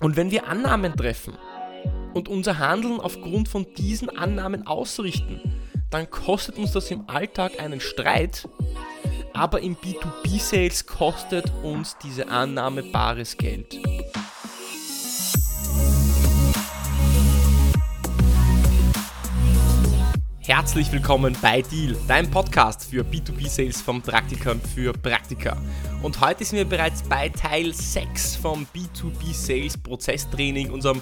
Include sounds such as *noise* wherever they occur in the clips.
Und wenn wir Annahmen treffen und unser Handeln aufgrund von diesen Annahmen ausrichten, dann kostet uns das im Alltag einen Streit, aber im B2B-Sales kostet uns diese Annahme bares Geld. Herzlich willkommen bei Deal, deinem Podcast für B2B-Sales von Praktikern für Praktika. Und heute sind wir bereits bei Teil 6 vom B2B-Sales Prozesstraining, unserem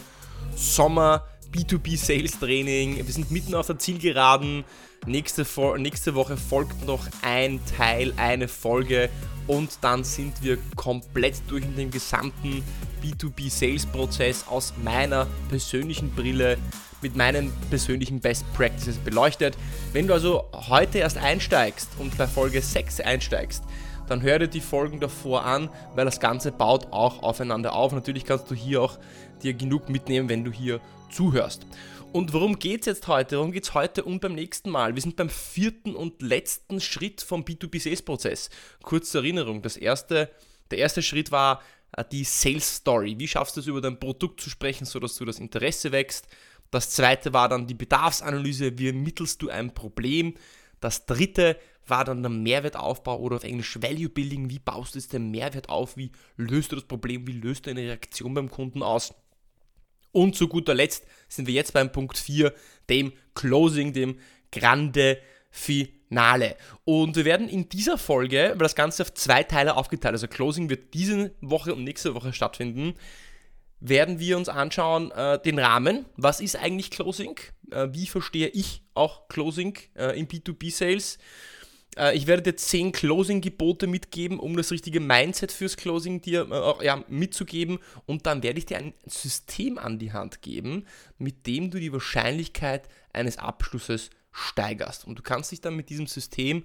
Sommer B2B-Sales Training. Wir sind mitten auf der Zielgeraden. Nächste, nächste Woche folgt noch ein Teil, eine Folge und dann sind wir komplett durch den gesamten B2B-Sales-Prozess aus meiner persönlichen Brille mit meinen persönlichen Best Practices beleuchtet. Wenn du also heute erst einsteigst und bei Folge 6 einsteigst, dann hör dir die Folgen davor an, weil das Ganze baut auch aufeinander auf. Natürlich kannst du hier auch dir genug mitnehmen, wenn du hier zuhörst. Und worum geht es jetzt heute? Worum geht es heute und beim nächsten Mal? Wir sind beim vierten und letzten Schritt vom B2B-Sales-Prozess. Kurze Erinnerung, das erste, der erste Schritt war äh, die Sales Story. Wie schaffst du es, über dein Produkt zu sprechen, sodass du das Interesse wächst? Das zweite war dann die Bedarfsanalyse, wie ermittelst du ein Problem. Das dritte war dann der Mehrwertaufbau oder auf Englisch Value Building, wie baust du jetzt den Mehrwert auf, wie löst du das Problem, wie löst du eine Reaktion beim Kunden aus. Und zu guter Letzt sind wir jetzt beim Punkt 4, dem Closing, dem Grande Finale. Und wir werden in dieser Folge, weil das Ganze auf zwei Teile aufgeteilt, also Closing wird diese Woche und nächste Woche stattfinden, werden wir uns anschauen äh, den Rahmen. Was ist eigentlich Closing? Äh, wie verstehe ich auch Closing äh, im B2B-Sales? Äh, ich werde dir 10 Closing-Gebote mitgeben, um das richtige Mindset fürs Closing dir äh, ja, mitzugeben. Und dann werde ich dir ein System an die Hand geben, mit dem du die Wahrscheinlichkeit eines Abschlusses steigerst. Und du kannst dich dann mit diesem System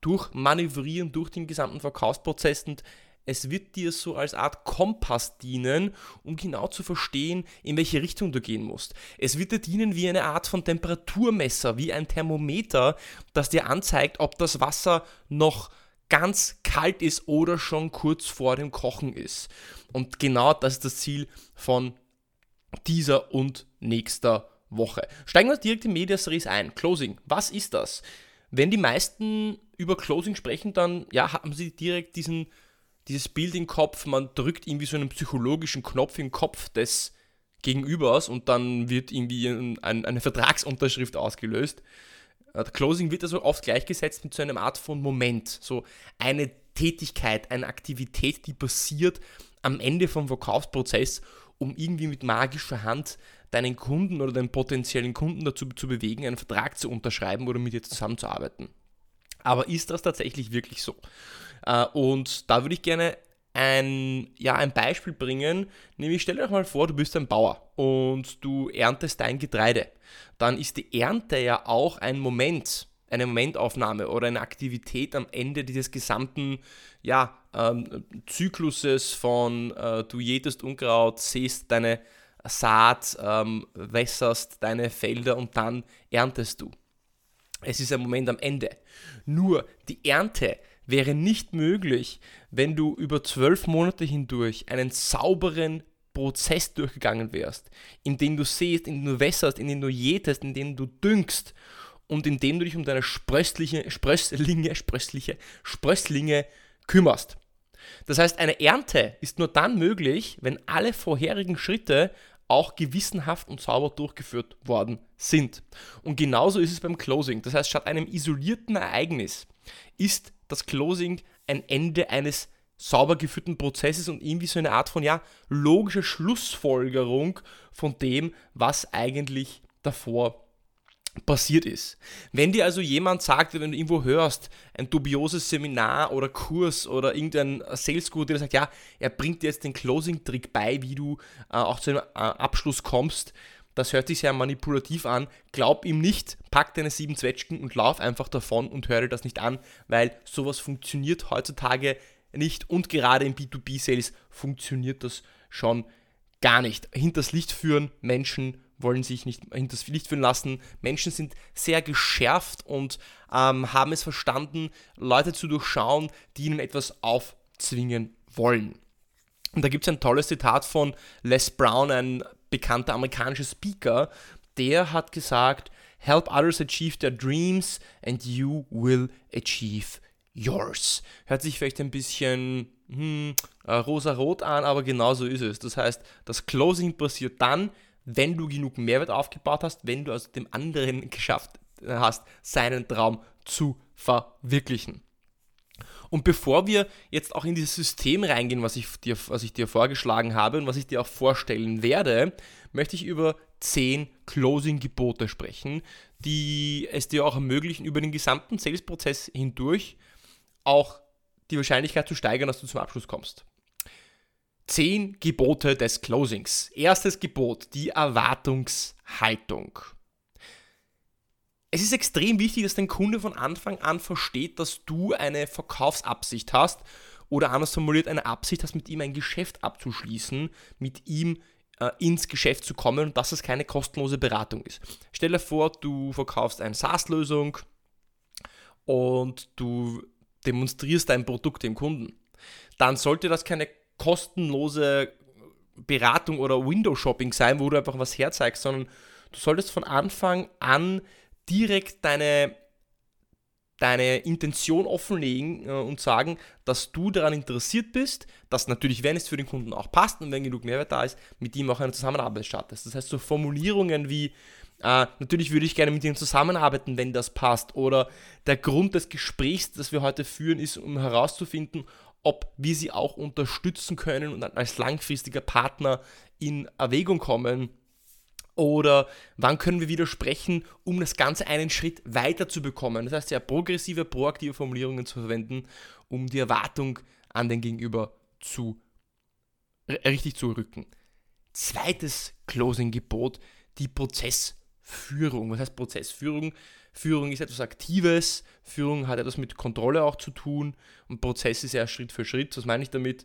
durchmanövrieren durch den gesamten Verkaufsprozess und es wird dir so als Art Kompass dienen, um genau zu verstehen, in welche Richtung du gehen musst. Es wird dir dienen wie eine Art von Temperaturmesser, wie ein Thermometer, das dir anzeigt, ob das Wasser noch ganz kalt ist oder schon kurz vor dem Kochen ist. Und genau das ist das Ziel von dieser und nächster Woche. Steigen wir direkt in Media Series ein. Closing. Was ist das? Wenn die meisten über Closing sprechen, dann ja, haben sie direkt diesen dieses Bild im Kopf, man drückt irgendwie so einen psychologischen Knopf im Kopf des Gegenübers und dann wird irgendwie ein, ein, eine Vertragsunterschrift ausgelöst. Äh, Closing wird also oft gleichgesetzt mit so einer Art von Moment, so eine Tätigkeit, eine Aktivität, die passiert am Ende vom Verkaufsprozess, um irgendwie mit magischer Hand deinen Kunden oder deinen potenziellen Kunden dazu zu bewegen, einen Vertrag zu unterschreiben oder mit dir zusammenzuarbeiten. Aber ist das tatsächlich wirklich so? Äh, und da würde ich gerne ein, ja, ein Beispiel bringen, nämlich stell dir doch mal vor, du bist ein Bauer und du erntest dein Getreide. Dann ist die Ernte ja auch ein Moment, eine Momentaufnahme oder eine Aktivität am Ende dieses gesamten ja, ähm, Zykluses von äh, du jätest Unkraut, siehst deine Saat, ähm, wässerst deine Felder und dann erntest du. Es ist ein Moment am Ende. Nur die Ernte wäre nicht möglich, wenn du über zwölf Monate hindurch einen sauberen Prozess durchgegangen wärst, in dem du siehst, in dem du wässerst, in dem du jätest, in dem du düngst und in dem du dich um deine sprössliche, Sprösslinge, sprössliche, Sprösslinge kümmerst. Das heißt, eine Ernte ist nur dann möglich, wenn alle vorherigen Schritte auch gewissenhaft und sauber durchgeführt worden sind. Und genauso ist es beim Closing. Das heißt, statt einem isolierten Ereignis ist das Closing ein Ende eines sauber geführten Prozesses und irgendwie so eine Art von ja logischer Schlussfolgerung von dem, was eigentlich davor passiert ist. Wenn dir also jemand sagt, wenn du irgendwo hörst, ein dubioses Seminar oder Kurs oder irgendein Sales Guru, der sagt, ja, er bringt dir jetzt den Closing-Trick bei, wie du äh, auch zu einem äh, Abschluss kommst, das hört sich sehr manipulativ an. Glaub ihm nicht, pack deine sieben Zwetschgen und lauf einfach davon und höre das nicht an, weil sowas funktioniert heutzutage nicht und gerade im B2B-Sales funktioniert das schon gar nicht. Hinters Licht führen, Menschen wollen sich nicht hinters Licht führen lassen. Menschen sind sehr geschärft und ähm, haben es verstanden, Leute zu durchschauen, die ihnen etwas aufzwingen wollen. Und da gibt es ein tolles Zitat von Les Brown, ein bekannter amerikanischer Speaker, der hat gesagt, Help others achieve their dreams and you will achieve yours. Hört sich vielleicht ein bisschen hm, äh, rosa-rot an, aber genau so ist es. Das heißt, das Closing passiert dann, wenn du genug Mehrwert aufgebaut hast, wenn du also dem anderen *laughs* geschafft hast, seinen Traum zu verwirklichen. Und bevor wir jetzt auch in dieses System reingehen, was ich dir, was ich dir vorgeschlagen habe und was ich dir auch vorstellen werde, möchte ich über zehn Closing-Gebote sprechen, die es dir auch ermöglichen, über den gesamten Sales-Prozess hindurch auch die Wahrscheinlichkeit zu steigern, dass du zum Abschluss kommst. Zehn Gebote des Closings. Erstes Gebot, die Erwartungshaltung. Es ist extrem wichtig, dass dein Kunde von Anfang an versteht, dass du eine Verkaufsabsicht hast oder anders formuliert eine Absicht hast, mit ihm ein Geschäft abzuschließen, mit ihm äh, ins Geschäft zu kommen und dass es keine kostenlose Beratung ist. Stell dir vor, du verkaufst eine SaaS-Lösung und du demonstrierst dein Produkt dem Kunden. Dann sollte das keine kostenlose Beratung oder Window-Shopping sein, wo du einfach was herzeigst, sondern du solltest von Anfang an direkt deine, deine Intention offenlegen äh, und sagen, dass du daran interessiert bist, dass natürlich, wenn es für den Kunden auch passt und wenn genug Mehrwert da ist, mit ihm auch eine Zusammenarbeit startest. Das heißt, so Formulierungen wie, äh, natürlich würde ich gerne mit ihm zusammenarbeiten, wenn das passt. Oder der Grund des Gesprächs, das wir heute führen, ist, um herauszufinden, ob wir sie auch unterstützen können und als langfristiger Partner in Erwägung kommen oder wann können wir widersprechen, um das Ganze einen Schritt weiter zu bekommen. Das heißt, sehr progressive, proaktive Formulierungen zu verwenden, um die Erwartung an den Gegenüber zu richtig zu rücken. Zweites Closing-Gebot, die Prozessführung. Was heißt Prozessführung? Führung ist etwas Aktives, Führung hat etwas mit Kontrolle auch zu tun und Prozess ist ja Schritt für Schritt. Was meine ich damit?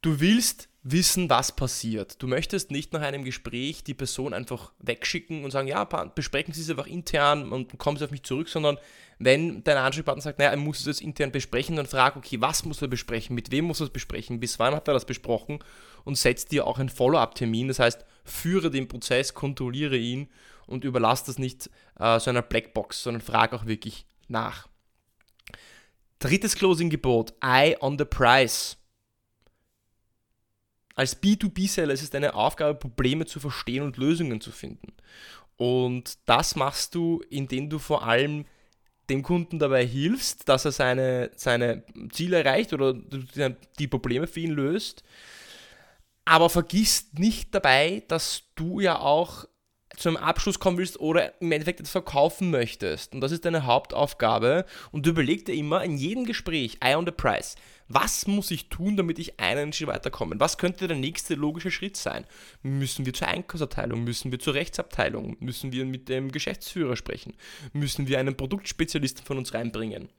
Du willst wissen, was passiert. Du möchtest nicht nach einem Gespräch die Person einfach wegschicken und sagen, ja, besprechen Sie es einfach intern und kommen Sie auf mich zurück, sondern wenn dein Ansprechpartner sagt, naja, er muss es intern besprechen, dann frag, okay, was muss er besprechen, mit wem muss er es besprechen, bis wann hat er das besprochen und setzt dir auch einen Follow-up-Termin. Das heißt, führe den Prozess, kontrolliere ihn und überlass das nicht äh, so einer Blackbox, sondern frag auch wirklich nach. Drittes Closing-Gebot, Eye on the Price. Als B2B-Seller ist es deine Aufgabe, Probleme zu verstehen und Lösungen zu finden. Und das machst du, indem du vor allem dem Kunden dabei hilfst, dass er seine, seine Ziele erreicht oder die Probleme für ihn löst. Aber vergiss nicht dabei, dass du ja auch zu einem Abschluss kommen willst oder im Endeffekt etwas verkaufen möchtest. Und das ist deine Hauptaufgabe. Und du überleg dir immer in jedem Gespräch, Eye on the Price, was muss ich tun, damit ich einen Schritt weiterkomme? Was könnte der nächste logische Schritt sein? Müssen wir zur Einkaufsabteilung? Müssen wir zur Rechtsabteilung? Müssen wir mit dem Geschäftsführer sprechen? Müssen wir einen Produktspezialisten von uns reinbringen?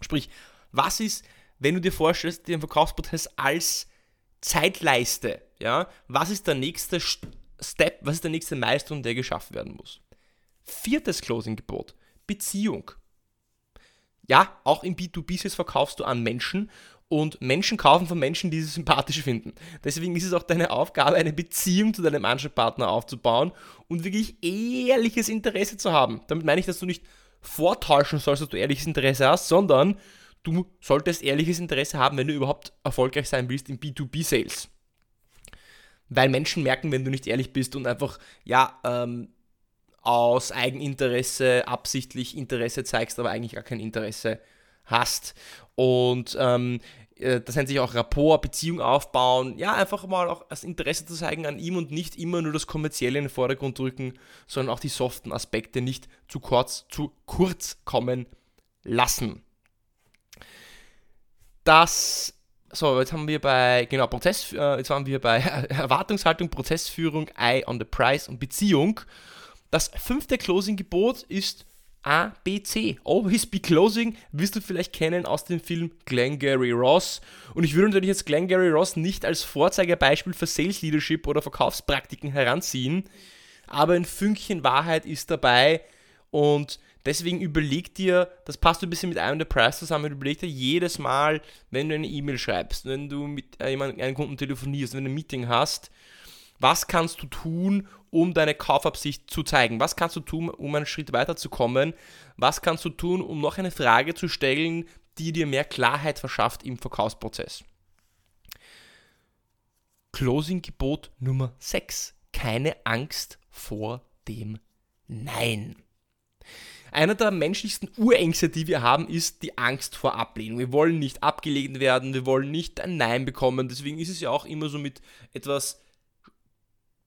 Sprich, was ist, wenn du dir vorstellst, den Verkaufsprozess als Zeitleiste, ja, was ist der nächste Step, was ist der nächste Milestone, der geschafft werden muss? Viertes Closing-Gebot, Beziehung. Ja, auch im B2B-Sales verkaufst du an Menschen und Menschen kaufen von Menschen, die sie sympathisch finden. Deswegen ist es auch deine Aufgabe, eine Beziehung zu deinem Ansprechpartner aufzubauen und wirklich ehrliches Interesse zu haben. Damit meine ich, dass du nicht vortäuschen sollst, dass du ehrliches Interesse hast, sondern du solltest ehrliches Interesse haben, wenn du überhaupt erfolgreich sein willst im B2B-Sales. Weil Menschen merken, wenn du nicht ehrlich bist und einfach, ja, ähm, aus Eigeninteresse absichtlich Interesse zeigst, aber eigentlich gar kein Interesse hast. Und ähm, äh, das nennt sich auch Rapport, Beziehung aufbauen. Ja, einfach mal auch das Interesse zu zeigen an ihm und nicht immer nur das Kommerzielle in den Vordergrund drücken, sondern auch die soften Aspekte nicht zu kurz, zu kurz kommen lassen. Das so, jetzt haben wir bei, genau, Prozess, äh, jetzt waren wir bei *laughs* Erwartungshaltung, Prozessführung, Eye on the Price und Beziehung. Das fünfte Closing-Gebot ist A, B, C. Always be closing wirst du vielleicht kennen aus dem Film Glengarry Ross. Und ich würde natürlich jetzt Glengarry Ross nicht als Vorzeigebeispiel für Sales Leadership oder Verkaufspraktiken heranziehen, aber ein Fünkchen Wahrheit ist dabei und Deswegen überleg dir, das passt ein bisschen mit einem der Price zusammen, überleg dir jedes Mal, wenn du eine E-Mail schreibst, wenn du mit äh, jemandem, einem Kunden telefonierst, wenn du ein Meeting hast, was kannst du tun, um deine Kaufabsicht zu zeigen? Was kannst du tun, um einen Schritt weiterzukommen? Was kannst du tun, um noch eine Frage zu stellen, die dir mehr Klarheit verschafft im Verkaufsprozess? Closing-Gebot Nummer 6. Keine Angst vor dem Nein. Einer der menschlichsten Urängste, die wir haben, ist die Angst vor Ablehnung. Wir wollen nicht abgelehnt werden, wir wollen nicht ein Nein bekommen. Deswegen ist es ja auch immer so mit etwas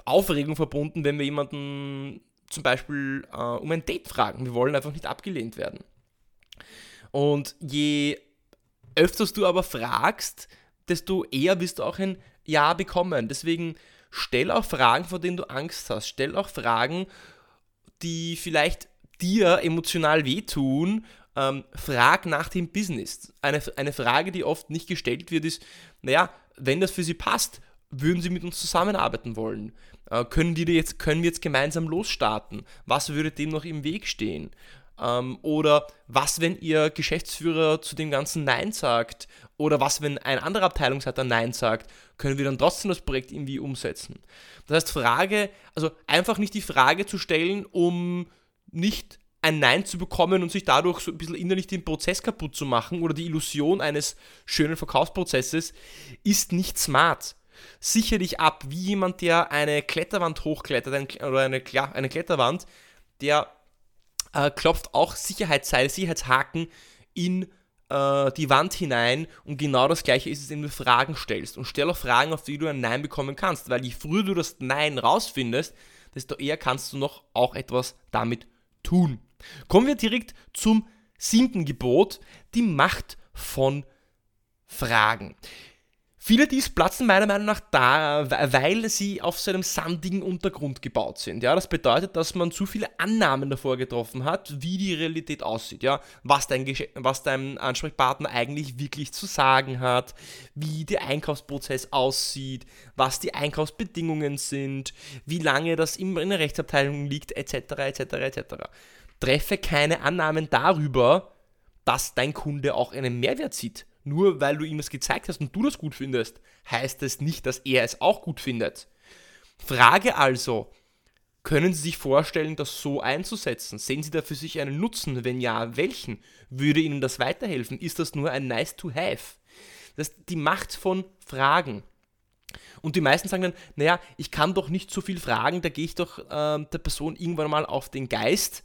Aufregung verbunden, wenn wir jemanden zum Beispiel äh, um ein Date fragen. Wir wollen einfach nicht abgelehnt werden. Und je öfters du aber fragst, desto eher wirst du auch ein Ja bekommen. Deswegen stell auch Fragen, vor denen du Angst hast. Stell auch Fragen, die vielleicht dir emotional wehtun. Ähm, frag nach dem Business. Eine, eine Frage, die oft nicht gestellt wird, ist, naja, wenn das für sie passt, würden sie mit uns zusammenarbeiten wollen? Äh, können, die jetzt, können wir jetzt gemeinsam losstarten? Was würde dem noch im Weg stehen? Ähm, oder was, wenn ihr Geschäftsführer zu dem Ganzen Nein sagt? Oder was, wenn ein anderer Abteilungsleiter Nein sagt? Können wir dann trotzdem das Projekt irgendwie umsetzen? Das heißt, Frage, also einfach nicht die Frage zu stellen, um nicht ein Nein zu bekommen und sich dadurch so ein bisschen innerlich den Prozess kaputt zu machen oder die Illusion eines schönen Verkaufsprozesses, ist nicht smart. Sichere dich ab, wie jemand, der eine Kletterwand hochklettert ein, oder eine, eine Kletterwand, der äh, klopft auch Sicherheitsseile, Sicherheitshaken in äh, die Wand hinein und genau das gleiche ist es, wenn du Fragen stellst. Und stell auch Fragen, auf die du ein Nein bekommen kannst, weil je früher du das Nein rausfindest, desto eher kannst du noch auch etwas damit tun. Kommen wir direkt zum siebten Gebot, die Macht von Fragen. Viele dies platzen meiner Meinung nach da, weil sie auf so einem sandigen Untergrund gebaut sind. Ja, das bedeutet, dass man zu viele Annahmen davor getroffen hat, wie die Realität aussieht. Ja, was dein, was dein Ansprechpartner eigentlich wirklich zu sagen hat, wie der Einkaufsprozess aussieht, was die Einkaufsbedingungen sind, wie lange das in der Rechtsabteilung liegt, etc., etc., etc. Treffe keine Annahmen darüber, dass dein Kunde auch einen Mehrwert sieht nur weil du ihm das gezeigt hast und du das gut findest, heißt es nicht, dass er es auch gut findet. Frage also, können Sie sich vorstellen, das so einzusetzen? Sehen Sie da für sich einen Nutzen? Wenn ja, welchen? Würde Ihnen das weiterhelfen? Ist das nur ein Nice to Have? Das ist die Macht von Fragen. Und die meisten sagen dann, naja, ich kann doch nicht so viel fragen, da gehe ich doch äh, der Person irgendwann mal auf den Geist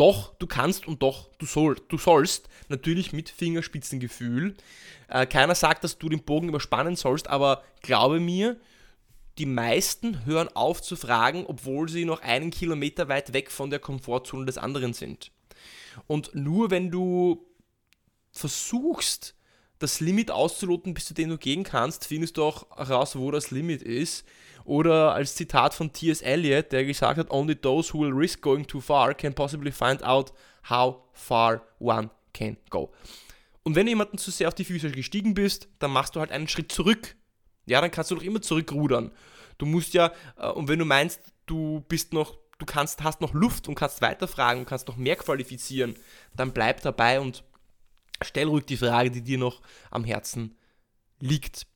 doch, du kannst und doch, du, soll, du sollst, natürlich mit Fingerspitzengefühl. Äh, keiner sagt, dass du den Bogen überspannen sollst, aber glaube mir, die meisten hören auf zu fragen, obwohl sie noch einen Kilometer weit weg von der Komfortzone des anderen sind. Und nur wenn du versuchst, das Limit auszuloten, bis zu dem du gehen kannst, findest du auch heraus, wo das Limit ist. Oder als Zitat von T.S. Eliot, der gesagt hat, Only those who will risk going too far can possibly find out how far one can go. Und wenn du jemanden zu sehr auf die Füße gestiegen bist, dann machst du halt einen Schritt zurück. Ja, dann kannst du doch immer zurückrudern. Du musst ja, äh, und wenn du meinst, du bist noch, du kannst, hast noch Luft und kannst weiterfragen und kannst noch mehr qualifizieren, dann bleib dabei und stell ruhig die Frage, die dir noch am Herzen liegt.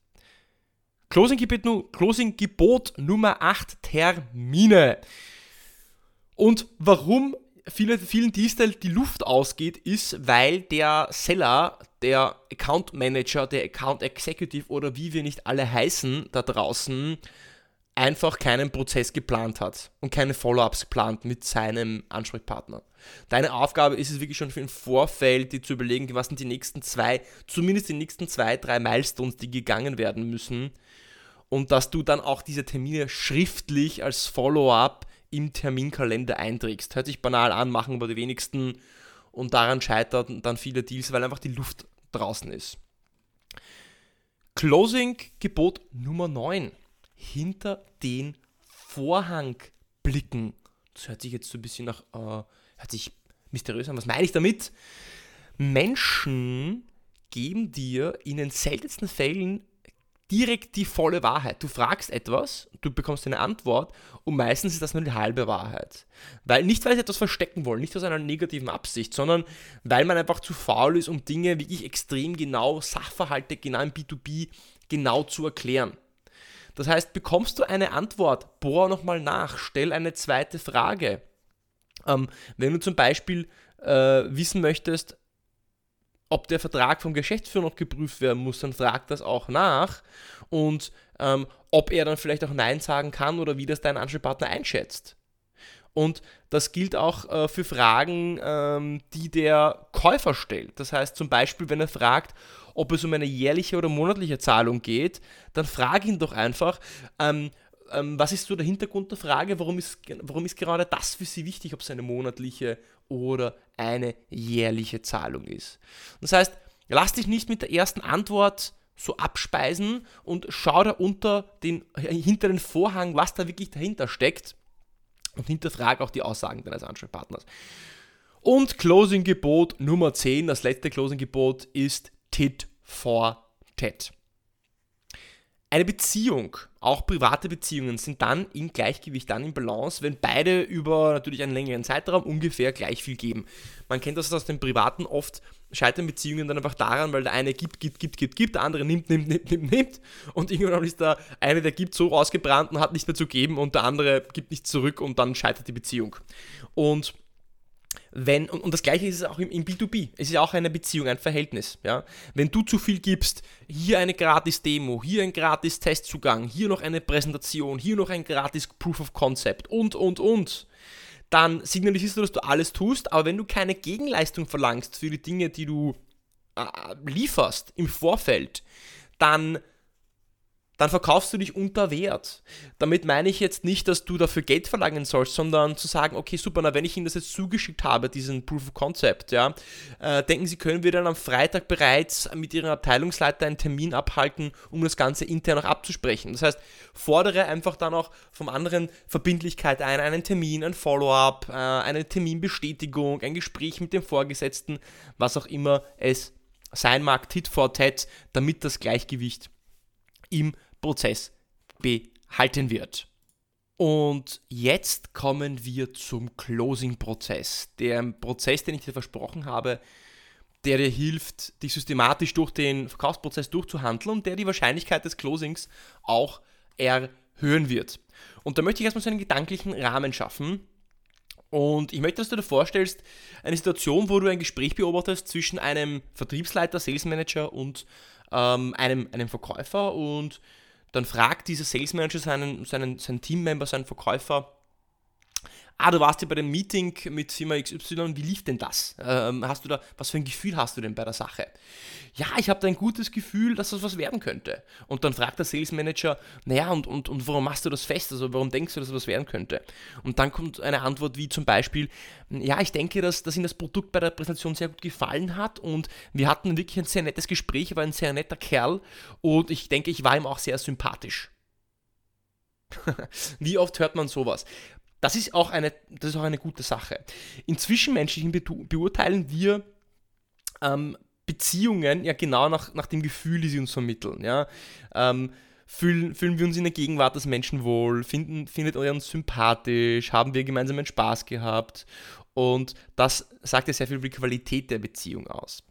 Closing-Gebot Closing Nummer 8, Termine. Und warum viele, vielen Dienstleister die Luft ausgeht, ist, weil der Seller, der Account Manager, der Account Executive oder wie wir nicht alle heißen da draußen, einfach keinen Prozess geplant hat und keine Follow-ups geplant mit seinem Ansprechpartner. Deine Aufgabe ist es wirklich schon für im Vorfeld, dir zu überlegen, was sind die nächsten zwei, zumindest die nächsten zwei, drei Milestones, die gegangen werden müssen. Und dass du dann auch diese Termine schriftlich als Follow-up im Terminkalender einträgst. Hört sich banal an, machen aber die wenigsten. Und daran scheitern dann viele Deals, weil einfach die Luft draußen ist. Closing-Gebot Nummer 9 hinter den Vorhang blicken. Das hört sich jetzt so ein bisschen nach, äh, hört sich mysteriös an. Was meine ich damit? Menschen geben dir in den seltensten Fällen direkt die volle Wahrheit. Du fragst etwas, du bekommst eine Antwort und meistens ist das nur die halbe Wahrheit. Weil, nicht, weil sie etwas verstecken wollen, nicht aus einer negativen Absicht, sondern weil man einfach zu faul ist, um Dinge wirklich extrem genau, Sachverhalte genau im B2B genau zu erklären. Das heißt, bekommst du eine Antwort, bohr nochmal nach, stell eine zweite Frage. Ähm, wenn du zum Beispiel äh, wissen möchtest, ob der Vertrag vom Geschäftsführer noch geprüft werden muss, dann frag das auch nach und ähm, ob er dann vielleicht auch Nein sagen kann oder wie das dein Ansprechpartner einschätzt. Und das gilt auch äh, für Fragen, ähm, die der Käufer stellt. Das heißt zum Beispiel, wenn er fragt, ob es um eine jährliche oder monatliche Zahlung geht, dann frag ihn doch einfach, ähm, ähm, was ist so der Hintergrund der Frage, warum ist, warum ist gerade das für Sie wichtig, ob es eine monatliche oder eine jährliche Zahlung ist. Das heißt, lass dich nicht mit der ersten Antwort so abspeisen und schau da unter den, hinter den Vorhang, was da wirklich dahinter steckt und hinterfrage auch die Aussagen deines Ansprechpartners. Und Closing-Gebot Nummer 10, das letzte Closing-Gebot ist Tit for Tat. Eine Beziehung, auch private Beziehungen, sind dann im Gleichgewicht, dann im Balance, wenn beide über natürlich einen längeren Zeitraum ungefähr gleich viel geben. Man kennt das aus den Privaten oft, scheitern Beziehungen dann einfach daran, weil der eine gibt, gibt, gibt, gibt, gibt, der andere nimmt, nimmt, nimmt, nimmt, nimmt und irgendwann ist der eine, der gibt, so rausgebrannt und hat nichts mehr zu geben und der andere gibt nichts zurück und dann scheitert die Beziehung. Und wenn, und, und das gleiche ist es auch im, im, B2B. Es ist auch eine Beziehung, ein Verhältnis. Ja? Wenn du zu viel gibst, hier eine gratis Demo, hier ein gratis Testzugang, hier noch eine Präsentation, hier noch ein gratis Proof of Concept und, und, und, dann signalisierst du, dass du alles tust, aber wenn du keine Gegenleistung verlangst für die Dinge, die du äh, lieferst im Vorfeld, dann dann verkaufst du dich unter Wert. Damit meine ich jetzt nicht, dass du dafür Geld verlangen sollst, sondern zu sagen, okay, super, na, wenn ich Ihnen das jetzt zugeschickt habe, diesen Proof of Concept, ja, äh, denken Sie, können wir dann am Freitag bereits mit Ihrem Abteilungsleiter einen Termin abhalten, um das Ganze intern auch abzusprechen. Das heißt, fordere einfach dann auch vom anderen Verbindlichkeit ein, einen Termin, ein Follow-up, äh, eine Terminbestätigung, ein Gespräch mit dem Vorgesetzten, was auch immer es sein mag, Tit for Tat, damit das Gleichgewicht im Prozess behalten wird. Und jetzt kommen wir zum Closing-Prozess. Der Prozess, den ich dir versprochen habe, der dir hilft, dich systematisch durch den Verkaufsprozess durchzuhandeln und der die Wahrscheinlichkeit des Closings auch erhöhen wird. Und da möchte ich erstmal so einen gedanklichen Rahmen schaffen. Und ich möchte, dass du dir vorstellst, eine Situation, wo du ein Gespräch beobachtest zwischen einem Vertriebsleiter, Sales Manager und ähm, einem, einem Verkäufer. Und dann fragt dieser Sales Manager seinen, seinen, seinen Teammember, seinen Verkäufer, ah, du warst ja bei dem Meeting mit Firma XY, wie lief denn das? Ähm, hast du da, was für ein Gefühl hast du denn bei der Sache? Ja, ich habe da ein gutes Gefühl, dass das was werden könnte. Und dann fragt der Sales Manager, naja, und, und, und warum machst du das fest? Also warum denkst du, dass das was werden könnte? Und dann kommt eine Antwort wie zum Beispiel, ja, ich denke, dass, dass Ihnen das Produkt bei der Präsentation sehr gut gefallen hat und wir hatten wirklich ein sehr nettes Gespräch, er war ein sehr netter Kerl und ich denke, ich war ihm auch sehr sympathisch. *laughs* Wie oft hört man sowas? Das ist auch eine, das ist auch eine gute Sache. In Zwischenmenschlichen beurteilen wir ähm, Beziehungen ja genau nach, nach dem Gefühl, die sie uns vermitteln. Ja? Ähm, fühlen, fühlen wir uns in der Gegenwart des Menschen wohl? Finden, findet ihr uns sympathisch? Haben wir gemeinsam einen Spaß gehabt? Und das sagt ja sehr viel über die Qualität der Beziehung aus.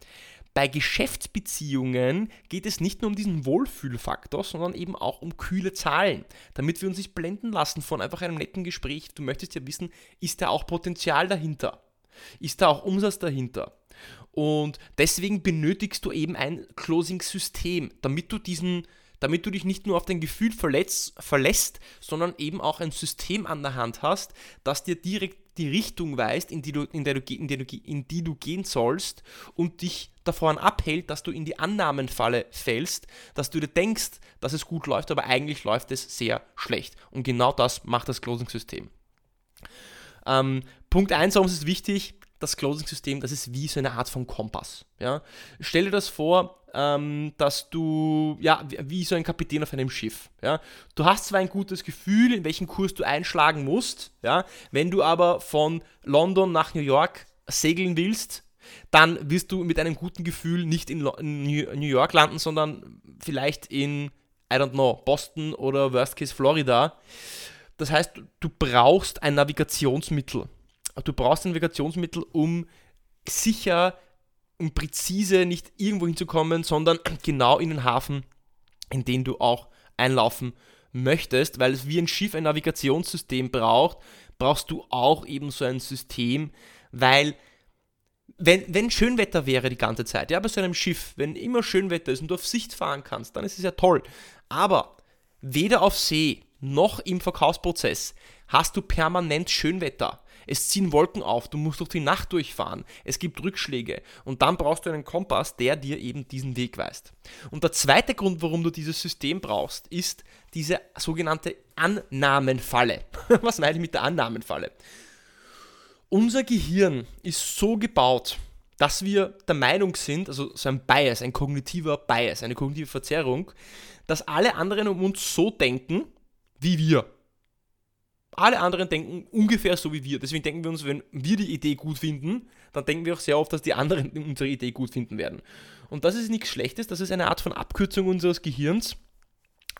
Bei Geschäftsbeziehungen geht es nicht nur um diesen Wohlfühlfaktor, sondern eben auch um kühle Zahlen, damit wir uns nicht blenden lassen von einfach einem netten Gespräch. Du möchtest ja wissen, ist da auch Potenzial dahinter? Ist da auch Umsatz dahinter? Und deswegen benötigst du eben ein Closing-System, damit du diesen, damit du dich nicht nur auf dein Gefühl verletzt, verlässt, sondern eben auch ein System an der Hand hast, das dir direkt die Richtung weist, in die du, in der du, in der du, in die du gehen sollst und dich davon abhält, dass du in die Annahmenfalle fällst, dass du dir denkst, dass es gut läuft, aber eigentlich läuft es sehr schlecht. Und genau das macht das Closing-System. Ähm, Punkt 1, warum ist es wichtig? Das Closing-System, das ist wie so eine Art von Kompass. Ja? Stell dir das vor, ähm, dass du, ja, wie so ein Kapitän auf einem Schiff. Ja? Du hast zwar ein gutes Gefühl, in welchen Kurs du einschlagen musst, ja? wenn du aber von London nach New York segeln willst, dann wirst du mit einem guten Gefühl nicht in New York landen, sondern vielleicht in I don't know, Boston oder Worst Case Florida. Das heißt, du brauchst ein Navigationsmittel. Du brauchst ein Navigationsmittel, um sicher und präzise nicht irgendwo hinzukommen, sondern *clears throat* genau in den Hafen, in den du auch einlaufen möchtest, weil es wie ein Schiff ein Navigationssystem braucht, brauchst du auch eben so ein System, weil wenn, wenn Schönwetter wäre die ganze Zeit, ja, bei so einem Schiff, wenn immer Schönwetter ist und du auf Sicht fahren kannst, dann ist es ja toll. Aber weder auf See noch im Verkaufsprozess hast du permanent Schönwetter. Es ziehen Wolken auf, du musst durch die Nacht durchfahren, es gibt Rückschläge und dann brauchst du einen Kompass, der dir eben diesen Weg weist. Und der zweite Grund, warum du dieses System brauchst, ist diese sogenannte Annahmenfalle. *laughs* Was meine ich mit der Annahmenfalle? Unser Gehirn ist so gebaut, dass wir der Meinung sind, also so ein Bias, ein kognitiver Bias, eine kognitive Verzerrung, dass alle anderen um uns so denken wie wir. Alle anderen denken ungefähr so wie wir. Deswegen denken wir uns, wenn wir die Idee gut finden, dann denken wir auch sehr oft, dass die anderen *laughs* unsere Idee gut finden werden. Und das ist nichts Schlechtes, das ist eine Art von Abkürzung unseres Gehirns,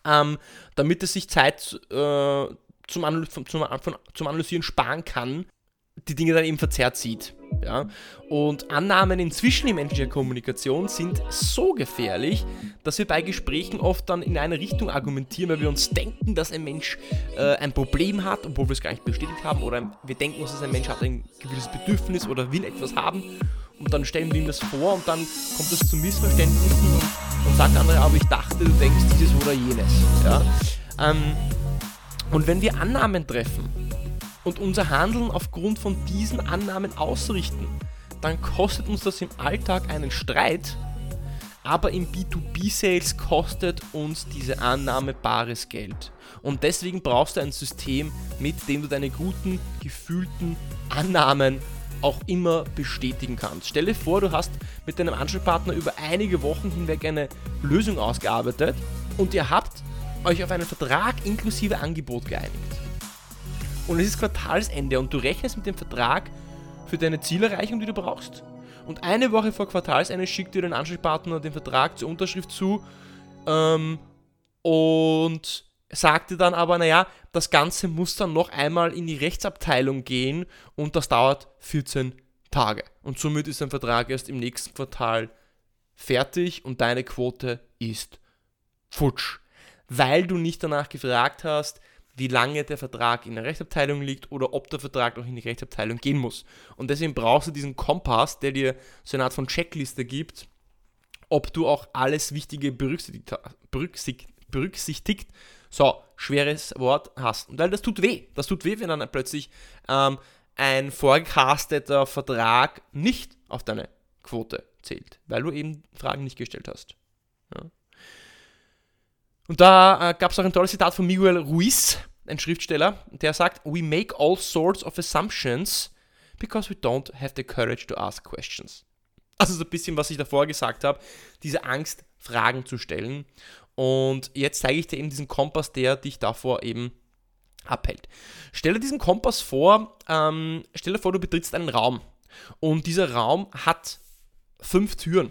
ähm, damit es sich Zeit äh, zum, Analy zum, zum Analysieren sparen kann, die Dinge dann eben verzerrt sieht. Ja? Und Annahmen inzwischen in menschlicher Kommunikation sind so gefährlich, dass wir bei Gesprächen oft dann in eine Richtung argumentieren, weil wir uns denken, dass ein Mensch äh, ein Problem hat, obwohl wir es gar nicht bestätigt haben, oder wir denken uns, dass ein Mensch hat ein gewisses Bedürfnis oder will etwas haben. Und dann stellen wir ihm das vor und dann kommt es zu Missverständnissen und, und sagt der andere, aber ich dachte, du denkst dieses oder jenes. Ja? Ähm, und wenn wir Annahmen treffen, und unser Handeln aufgrund von diesen Annahmen ausrichten, dann kostet uns das im Alltag einen Streit, aber im B2B-Sales kostet uns diese Annahme bares Geld. Und deswegen brauchst du ein System, mit dem du deine guten, gefühlten Annahmen auch immer bestätigen kannst. Stelle vor, du hast mit deinem Ansprechpartner über einige Wochen hinweg eine Lösung ausgearbeitet und ihr habt euch auf einen Vertrag inklusive Angebot geeinigt und es ist Quartalsende und du rechnest mit dem Vertrag für deine Zielerreichung, die du brauchst. Und eine Woche vor Quartalsende schickt dir dein Ansprechpartner den Vertrag zur Unterschrift zu ähm, und sagt dir dann aber, naja, das Ganze muss dann noch einmal in die Rechtsabteilung gehen und das dauert 14 Tage. Und somit ist dein Vertrag erst im nächsten Quartal fertig und deine Quote ist futsch. Weil du nicht danach gefragt hast, wie lange der Vertrag in der Rechtsabteilung liegt oder ob der Vertrag noch in die Rechtsabteilung gehen muss. Und deswegen brauchst du diesen Kompass, der dir so eine Art von Checkliste gibt, ob du auch alles Wichtige berücksichtigt, berücksichtigt, berücksichtigt so, schweres Wort hast. Und weil das tut weh. Das tut weh, wenn dann plötzlich ähm, ein vorgecasteter Vertrag nicht auf deine Quote zählt, weil du eben Fragen nicht gestellt hast. Ja. Und da äh, gab es auch ein tolles Zitat von Miguel Ruiz, ein Schriftsteller, der sagt, We make all sorts of assumptions because we don't have the courage to ask questions. Also so ein bisschen, was ich davor gesagt habe, diese Angst, Fragen zu stellen. Und jetzt zeige ich dir eben diesen Kompass, der dich davor eben abhält. Stelle diesen Kompass vor, ähm, stelle vor, du betrittst einen Raum und dieser Raum hat fünf Türen.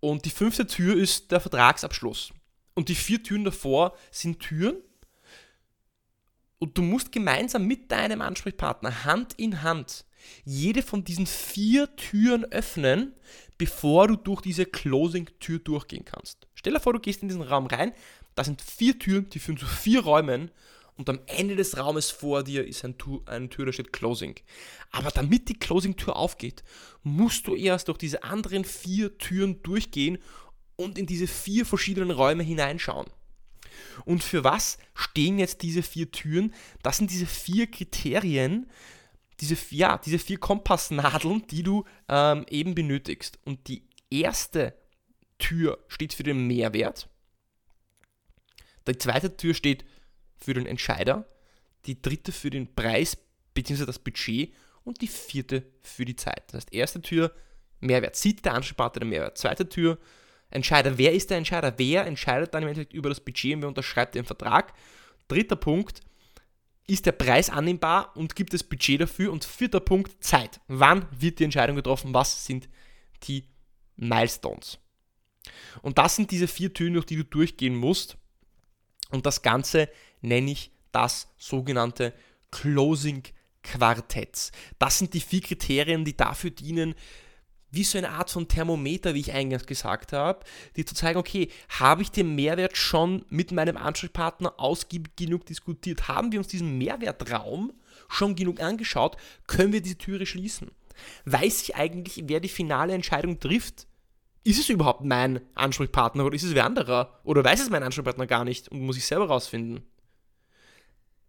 Und die fünfte Tür ist der Vertragsabschluss. Und die vier Türen davor sind Türen. Und du musst gemeinsam mit deinem Ansprechpartner Hand in Hand jede von diesen vier Türen öffnen, bevor du durch diese Closing-Tür durchgehen kannst. Stell dir vor, du gehst in diesen Raum rein, da sind vier Türen, die führen zu vier Räumen und am Ende des Raumes vor dir ist ein Tür, eine Tür, da steht Closing. Aber damit die Closing-Tür aufgeht, musst du erst durch diese anderen vier Türen durchgehen und in diese vier verschiedenen Räume hineinschauen. Und für was stehen jetzt diese vier Türen? Das sind diese vier Kriterien, diese, ja, diese vier Kompassnadeln, die du ähm, eben benötigst. Und die erste Tür steht für den Mehrwert. Die zweite Tür steht für den Entscheider. Die dritte für den Preis bzw. das Budget. Und die vierte für die Zeit. Das heißt, erste Tür Mehrwert. Sieht der Ansprechpartner den Mehrwert. Zweite Tür Entscheider. Wer ist der Entscheider? Wer entscheidet dann im Endeffekt über das Budget und wer unterschreibt den Vertrag? Dritter Punkt, ist der Preis annehmbar und gibt es Budget dafür? Und vierter Punkt, Zeit. Wann wird die Entscheidung getroffen? Was sind die Milestones? Und das sind diese vier Türen, durch die du durchgehen musst, Und das Ganze nenne ich das sogenannte Closing Quartett. Das sind die vier Kriterien, die dafür dienen, wie so eine Art von Thermometer, wie ich eingangs gesagt habe, die zu zeigen, okay, habe ich den Mehrwert schon mit meinem Ansprechpartner ausgiebig genug diskutiert? Haben wir uns diesen Mehrwertraum schon genug angeschaut? Können wir diese Türe schließen? Weiß ich eigentlich, wer die finale Entscheidung trifft? Ist es überhaupt mein Ansprechpartner oder ist es wer anderer? Oder weiß es mein Ansprechpartner gar nicht und muss ich selber rausfinden?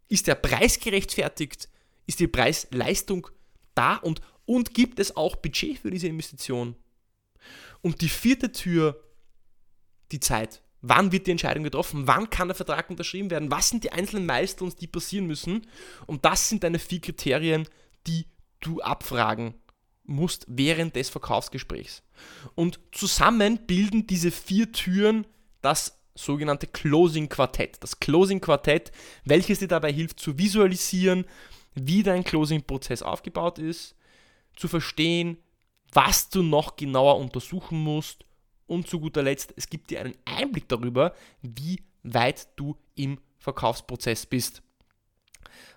Ist der Preis gerechtfertigt? Ist die Preis-Leistung da und, und gibt es auch Budget für diese Investition? Und die vierte Tür, die Zeit. Wann wird die Entscheidung getroffen? Wann kann der Vertrag unterschrieben werden? Was sind die einzelnen Milestones, die passieren müssen? Und das sind deine vier Kriterien, die du abfragen musst während des Verkaufsgesprächs. Und zusammen bilden diese vier Türen das sogenannte Closing Quartett. Das Closing Quartett, welches dir dabei hilft zu visualisieren, wie dein Closing-Prozess aufgebaut ist, zu verstehen, was du noch genauer untersuchen musst und zu guter Letzt, es gibt dir einen Einblick darüber, wie weit du im Verkaufsprozess bist.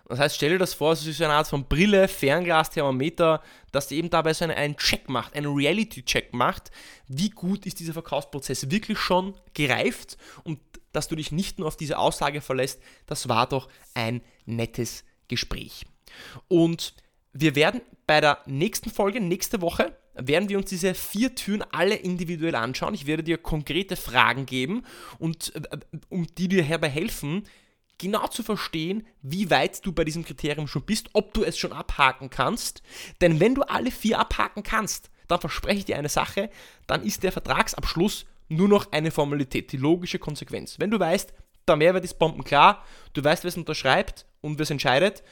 Das heißt, stell dir das vor, es ist eine Art von Brille, Fernglas, Thermometer, das eben dabei so einen Check macht, einen Reality-Check macht. Wie gut ist dieser Verkaufsprozess wirklich schon gereift und dass du dich nicht nur auf diese Aussage verlässt, das war doch ein nettes Gespräch. Und wir werden bei der nächsten Folge, nächste Woche, werden wir uns diese vier Türen alle individuell anschauen. Ich werde dir konkrete Fragen geben und äh, um die dir herbei helfen, genau zu verstehen, wie weit du bei diesem Kriterium schon bist, ob du es schon abhaken kannst. Denn wenn du alle vier abhaken kannst, dann verspreche ich dir eine Sache, dann ist der Vertragsabschluss nur noch eine Formalität, die logische Konsequenz. Wenn du weißt, der Mehrwert ist bombenklar, du weißt, wer es unterschreibt und wer es entscheidet,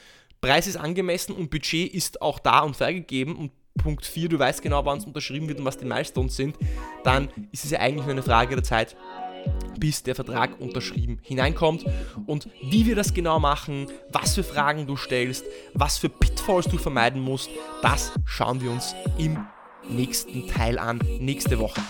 Preis ist angemessen und Budget ist auch da und freigegeben und Punkt 4, du weißt genau, wann es unterschrieben wird und was die Milestones sind, dann ist es ja eigentlich nur eine Frage der Zeit, bis der Vertrag unterschrieben hineinkommt. Und wie wir das genau machen, was für Fragen du stellst, was für Pitfalls du vermeiden musst, das schauen wir uns im nächsten Teil an, nächste Woche.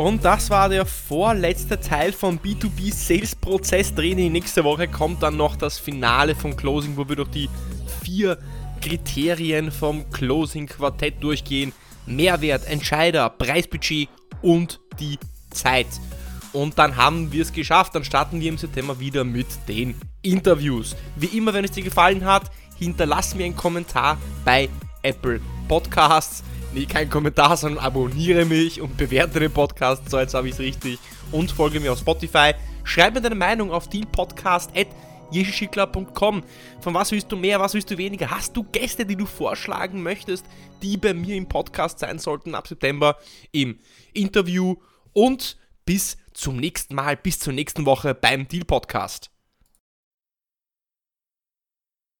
Und das war der vorletzte Teil vom B2B Sales Prozess Training. Nächste Woche kommt dann noch das Finale vom Closing, wo wir durch die vier Kriterien vom Closing Quartett durchgehen. Mehrwert, Entscheider, Preisbudget und die Zeit. Und dann haben wir es geschafft. Dann starten wir im September wieder mit den Interviews. Wie immer, wenn es dir gefallen hat, hinterlass mir einen Kommentar bei Apple Podcasts. Nee, kein Kommentar, sondern abonniere mich und bewerte den Podcast. So, jetzt habe ich es richtig. Und folge mir auf Spotify. Schreib mir deine Meinung auf dealpodcast.com jeschischikler.com. Von was willst du mehr, was willst du weniger? Hast du Gäste, die du vorschlagen möchtest, die bei mir im Podcast sein sollten ab September im Interview? Und bis zum nächsten Mal, bis zur nächsten Woche beim Deal Podcast.